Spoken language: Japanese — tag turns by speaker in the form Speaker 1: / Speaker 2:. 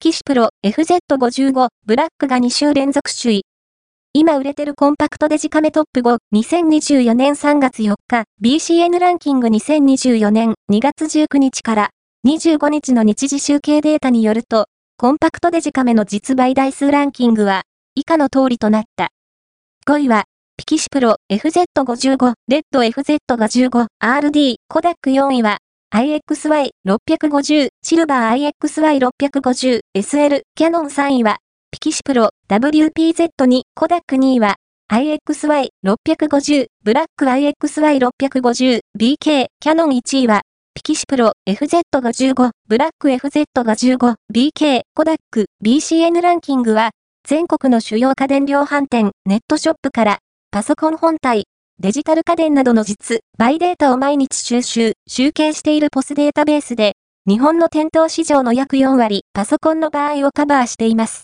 Speaker 1: ピキシプロ FZ55 ブラックが2週連続首位。今売れてるコンパクトデジカメトップ5、2024年3月4日、BCN ランキング2024年2月19日から25日の日時集計データによると、コンパクトデジカメの実売台数ランキングは以下の通りとなった。5位は、ピキシプロ FZ55、レッド FZ55、RD、コダック4位は、IXY650、シルバー IXY650、SL、キャノン3位は、ピキシプロ WPZ2、コダック2位は、IXY650、ブラック IXY650、BK、キャノン1位は、ピキシプロ FZ55、ブラック FZ55、BK、コダック、BCN ランキングは、全国の主要家電量販店、ネットショップから、パソコン本体、デジタル家電などの実、バイデータを毎日収集、集計しているポスデータベースで、日本の店頭市場の約4割、パソコンの場合をカバーしています。